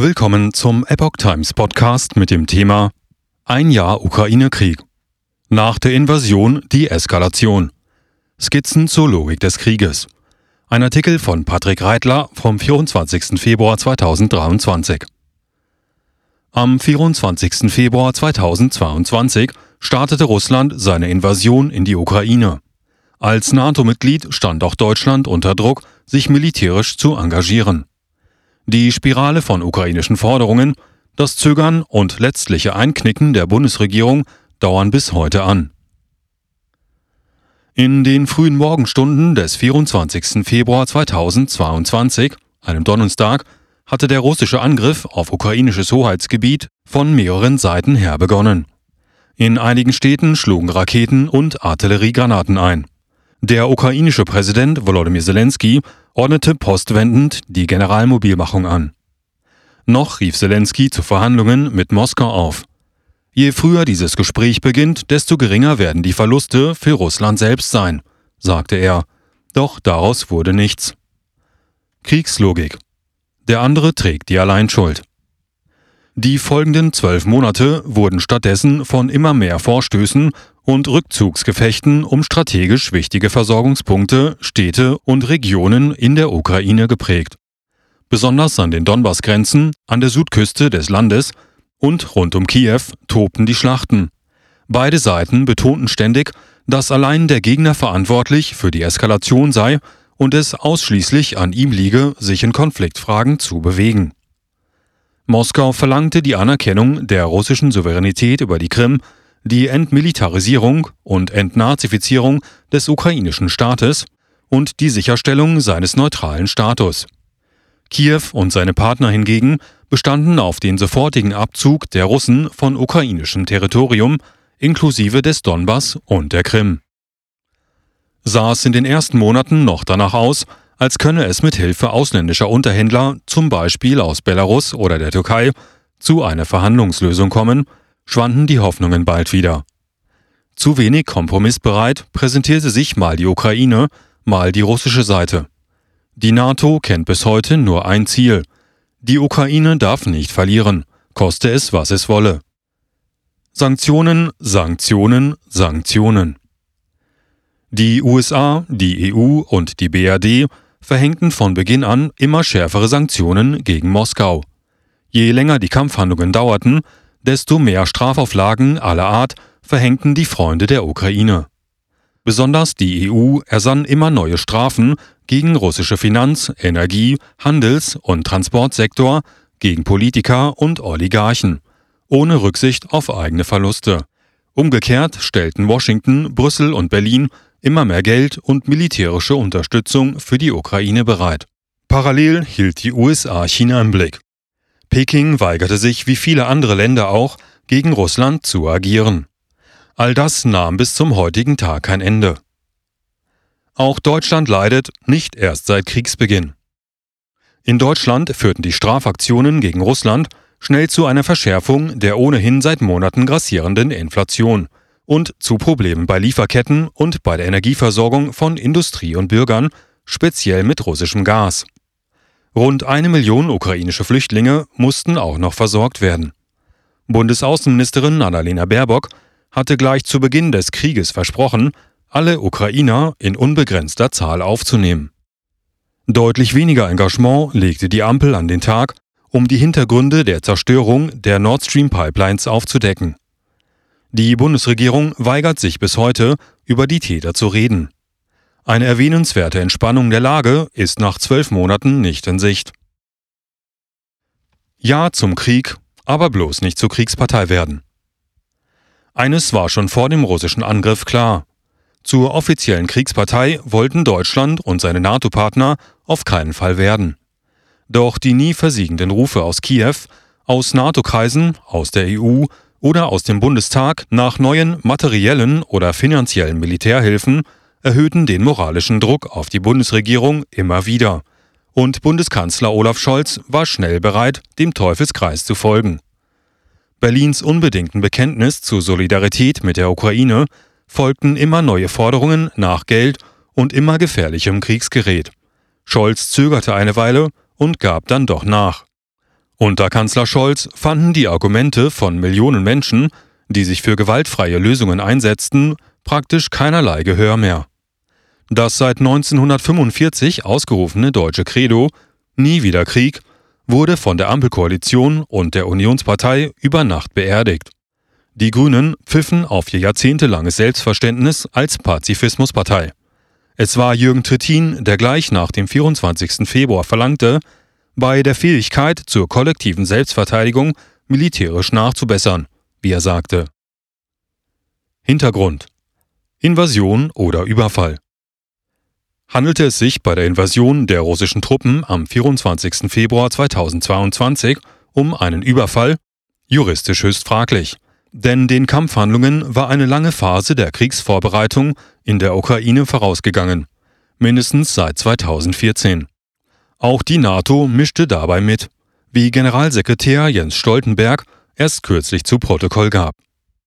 Willkommen zum Epoch Times Podcast mit dem Thema Ein Jahr Ukraine-Krieg. Nach der Invasion die Eskalation. Skizzen zur Logik des Krieges. Ein Artikel von Patrick Reitler vom 24. Februar 2023. Am 24. Februar 2022 startete Russland seine Invasion in die Ukraine. Als NATO-Mitglied stand auch Deutschland unter Druck, sich militärisch zu engagieren. Die Spirale von ukrainischen Forderungen, das Zögern und letztliche Einknicken der Bundesregierung dauern bis heute an. In den frühen Morgenstunden des 24. Februar 2022, einem Donnerstag, hatte der russische Angriff auf ukrainisches Hoheitsgebiet von mehreren Seiten her begonnen. In einigen Städten schlugen Raketen und Artilleriegranaten ein. Der ukrainische Präsident Volodymyr Zelensky ordnete postwendend die Generalmobilmachung an. Noch rief Zelensky zu Verhandlungen mit Moskau auf. Je früher dieses Gespräch beginnt, desto geringer werden die Verluste für Russland selbst sein, sagte er. Doch daraus wurde nichts. Kriegslogik. Der andere trägt die Alleinschuld. Die folgenden zwölf Monate wurden stattdessen von immer mehr Vorstößen und Rückzugsgefechten um strategisch wichtige Versorgungspunkte, Städte und Regionen in der Ukraine geprägt. Besonders an den Donbass-Grenzen, an der Südküste des Landes und rund um Kiew tobten die Schlachten. Beide Seiten betonten ständig, dass allein der Gegner verantwortlich für die Eskalation sei und es ausschließlich an ihm liege, sich in Konfliktfragen zu bewegen. Moskau verlangte die Anerkennung der russischen Souveränität über die Krim, die Entmilitarisierung und Entnazifizierung des ukrainischen Staates und die Sicherstellung seines neutralen Status. Kiew und seine Partner hingegen bestanden auf den sofortigen Abzug der Russen von ukrainischem Territorium inklusive des Donbass und der Krim. Sah es in den ersten Monaten noch danach aus, als könne es mit Hilfe ausländischer Unterhändler, zum Beispiel aus Belarus oder der Türkei, zu einer Verhandlungslösung kommen, schwanden die Hoffnungen bald wieder. Zu wenig kompromissbereit präsentierte sich mal die Ukraine, mal die russische Seite. Die NATO kennt bis heute nur ein Ziel. Die Ukraine darf nicht verlieren, koste es, was es wolle. Sanktionen, Sanktionen, Sanktionen. Die USA, die EU und die BRD verhängten von Beginn an immer schärfere Sanktionen gegen Moskau. Je länger die Kampfhandlungen dauerten, desto mehr Strafauflagen aller Art verhängten die Freunde der Ukraine. Besonders die EU ersann immer neue Strafen gegen russische Finanz-, Energie-, Handels- und Transportsektor, gegen Politiker und Oligarchen, ohne Rücksicht auf eigene Verluste. Umgekehrt stellten Washington, Brüssel und Berlin immer mehr Geld und militärische Unterstützung für die Ukraine bereit. Parallel hielt die USA China im Blick. Peking weigerte sich, wie viele andere Länder auch, gegen Russland zu agieren. All das nahm bis zum heutigen Tag kein Ende. Auch Deutschland leidet nicht erst seit Kriegsbeginn. In Deutschland führten die Strafaktionen gegen Russland schnell zu einer Verschärfung der ohnehin seit Monaten grassierenden Inflation und zu Problemen bei Lieferketten und bei der Energieversorgung von Industrie und Bürgern, speziell mit russischem Gas. Rund eine Million ukrainische Flüchtlinge mussten auch noch versorgt werden. Bundesaußenministerin Annalena Baerbock hatte gleich zu Beginn des Krieges versprochen, alle Ukrainer in unbegrenzter Zahl aufzunehmen. Deutlich weniger Engagement legte die Ampel an den Tag, um die Hintergründe der Zerstörung der Nord Stream Pipelines aufzudecken. Die Bundesregierung weigert sich bis heute, über die Täter zu reden. Eine erwähnenswerte Entspannung der Lage ist nach zwölf Monaten nicht in Sicht. Ja zum Krieg, aber bloß nicht zur Kriegspartei werden. Eines war schon vor dem russischen Angriff klar. Zur offiziellen Kriegspartei wollten Deutschland und seine NATO-Partner auf keinen Fall werden. Doch die nie versiegenden Rufe aus Kiew, aus NATO-Kreisen, aus der EU oder aus dem Bundestag nach neuen materiellen oder finanziellen Militärhilfen erhöhten den moralischen Druck auf die Bundesregierung immer wieder. Und Bundeskanzler Olaf Scholz war schnell bereit, dem Teufelskreis zu folgen. Berlins unbedingten Bekenntnis zur Solidarität mit der Ukraine folgten immer neue Forderungen nach Geld und immer gefährlichem Kriegsgerät. Scholz zögerte eine Weile und gab dann doch nach. Unter Kanzler Scholz fanden die Argumente von Millionen Menschen, die sich für gewaltfreie Lösungen einsetzten, praktisch keinerlei Gehör mehr. Das seit 1945 ausgerufene deutsche Credo Nie wieder Krieg wurde von der Ampelkoalition und der Unionspartei über Nacht beerdigt. Die Grünen pfiffen auf ihr jahrzehntelanges Selbstverständnis als Pazifismuspartei. Es war Jürgen Trittin, der gleich nach dem 24. Februar verlangte, bei der Fähigkeit zur kollektiven Selbstverteidigung militärisch nachzubessern, wie er sagte. Hintergrund Invasion oder Überfall Handelte es sich bei der Invasion der russischen Truppen am 24. Februar 2022 um einen Überfall? Juristisch höchst fraglich. Denn den Kampfhandlungen war eine lange Phase der Kriegsvorbereitung in der Ukraine vorausgegangen, mindestens seit 2014. Auch die NATO mischte dabei mit, wie Generalsekretär Jens Stoltenberg erst kürzlich zu Protokoll gab.